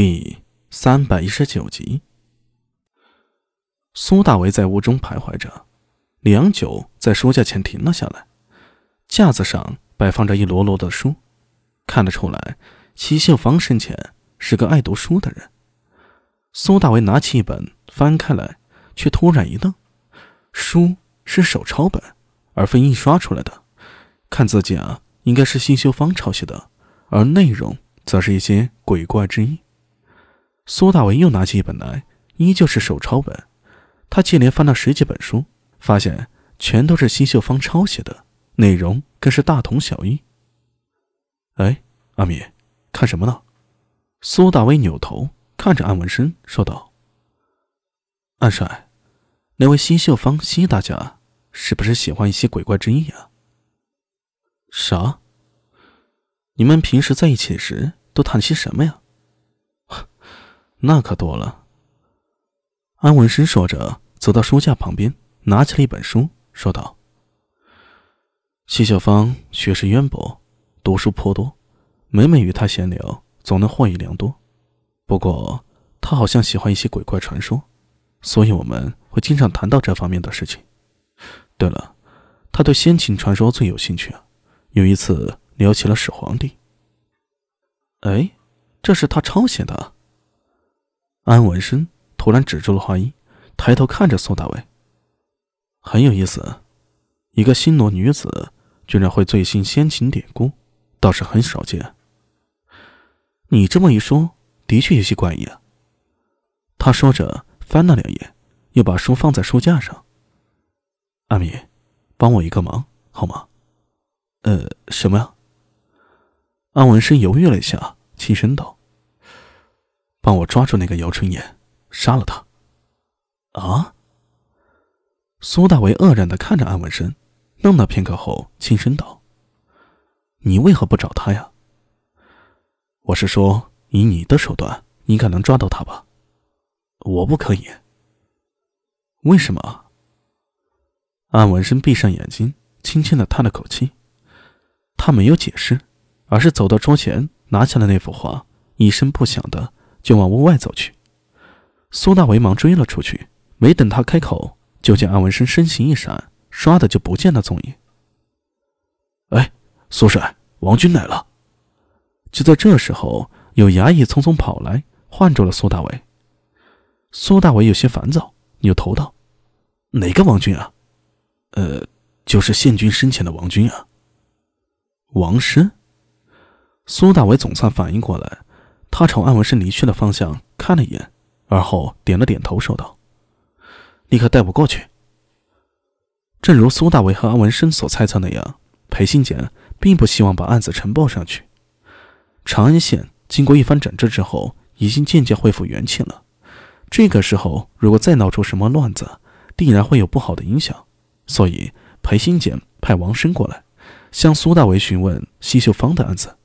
第三百一十九集，苏大为在屋中徘徊着，良久，在书架前停了下来。架子上摆放着一摞摞的书，看得出来，齐秀芳生前是个爱读书的人。苏大为拿起一本翻开来，却突然一愣：书是手抄本，而非印刷出来的。看字迹啊，应该是西秀芳抄写的，而内容则是一些鬼怪之意。苏大为又拿起一本来，依旧是手抄本。他接连翻了十几本书，发现全都是西秀芳抄写的，内容更是大同小异。哎，阿米，看什么呢？苏大为扭头看着安文生，说道：“安帅，那位西秀芳西大家是不是喜欢一些鬼怪之意啊？”啥？你们平时在一起时都谈些什么呀？那可多了。安文生说着，走到书架旁边，拿起了一本书，说道：“谢秀芳学识渊博，读书颇多，每每与他闲聊，总能获益良多。不过，他好像喜欢一些鬼怪传说，所以我们会经常谈到这方面的事情。对了，他对先秦传说最有兴趣啊，有一次聊起了始皇帝。哎，这是他抄写的。”安文生突然止住了话音，抬头看着苏大伟，很有意思。一个新罗女子居然会醉心先秦典故，倒是很少见。你这么一说，的确有些怪异啊。他说着，翻了两页，又把书放在书架上。阿米，帮我一个忙好吗？呃，什么呀？安文生犹豫了一下，轻声道。帮我抓住那个姚春燕，杀了他！啊！苏大为愕然的看着安文生，愣了片刻后，轻声道：“你为何不找他呀？”我是说，以你的手段，应该能抓到他吧？我不可以。为什么？安文生闭上眼睛，轻轻的叹了口气。他没有解释，而是走到桌前，拿起了那幅画，一声不响的。就往屋外走去，苏大为忙追了出去。没等他开口，就见安文生身形一闪，唰的就不见了踪影。哎，苏帅，王军来了！就在这时候，有衙役匆匆跑来，唤住了苏大为。苏大为有些烦躁，扭头道：“哪个王军啊？”“呃，就是县军生前的王军啊。”王生。苏大为总算反应过来。他朝安文生离去的方向看了一眼，而后点了点头，说道：“立刻带我过去。”正如苏大伟和安文生所猜测那样，裴新简并不希望把案子呈报上去。长安县经过一番整治之后，已经渐渐恢复元气了。这个时候，如果再闹出什么乱子，定然会有不好的影响。所以，裴新简派王生过来，向苏大伟询问西秀芳的案子。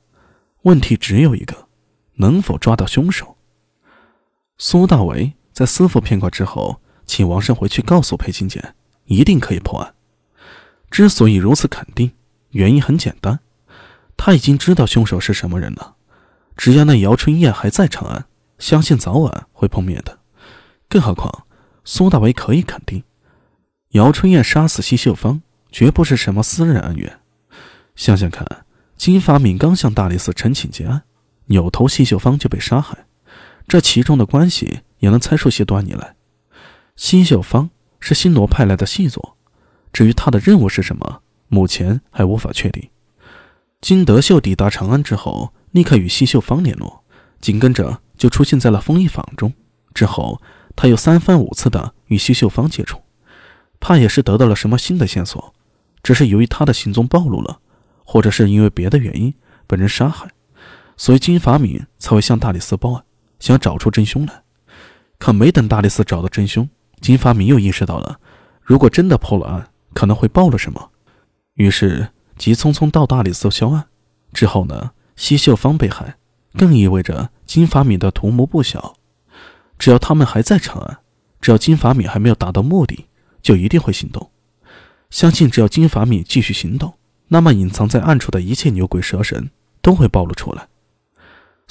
问题只有一个。能否抓到凶手？苏大为在思忖片刻之后，请王胜回去告诉裴金简，一定可以破案。之所以如此肯定，原因很简单，他已经知道凶手是什么人了。只要那姚春燕还在长安，相信早晚会碰面的。更何况，苏大为可以肯定，姚春燕杀死西秀芳绝不是什么私人恩怨。想想看，金发敏刚向大理寺陈请结案。扭头，西秀芳就被杀害，这其中的关系也能猜出些端倪来。西秀芳是新罗派来的细作，至于他的任务是什么，目前还无法确定。金德秀抵达长安之后，立刻与西秀芳联络，紧跟着就出现在了丰益坊中。之后，他又三番五次的与西秀芳接触，怕也是得到了什么新的线索。只是由于他的行踪暴露了，或者是因为别的原因，被人杀害。所以金发敏才会向大理寺报案，想找出真凶来。可没等大理寺找到真凶，金发敏又意识到了，如果真的破了案，可能会报了什么，于是急匆匆到大理寺销案。之后呢，西秀芳被害，更意味着金发敏的图谋不小。只要他们还在长安，只要金发敏还没有达到目的，就一定会行动。相信只要金发敏继续行动，那么隐藏在暗处的一切牛鬼蛇神都会暴露出来。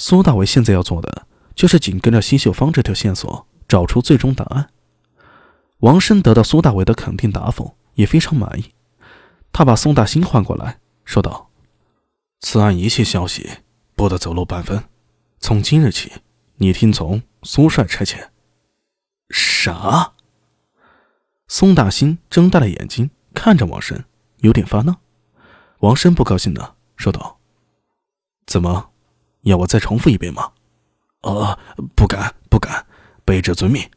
苏大伟现在要做的，就是紧跟着辛秀芳这条线索找出最终答案。王生得到苏大伟的肯定答复，也非常满意。他把宋大兴唤过来，说道：“此案一切消息不得走漏半分。从今日起，你听从苏帅差遣。”啥？宋大兴睁大了眼睛看着王生，有点发愣。王生不高兴的说道：“怎么，要我再重复一遍吗？”“呃，不敢，不敢，卑职遵命。”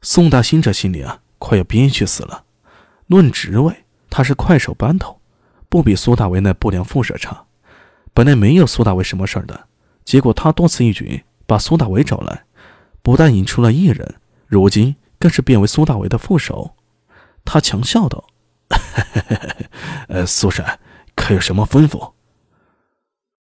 宋大兴这心里啊，快要憋屈死了。论职位，他是快手班头，不比苏大为那不良副社差。本来没有苏大为什么事儿的，结果他多此一举把苏大为找来，不但引出了艺人，如今更是变为苏大为的副手。他强笑道：“呵呵呵呃，苏帅，可有什么吩咐？”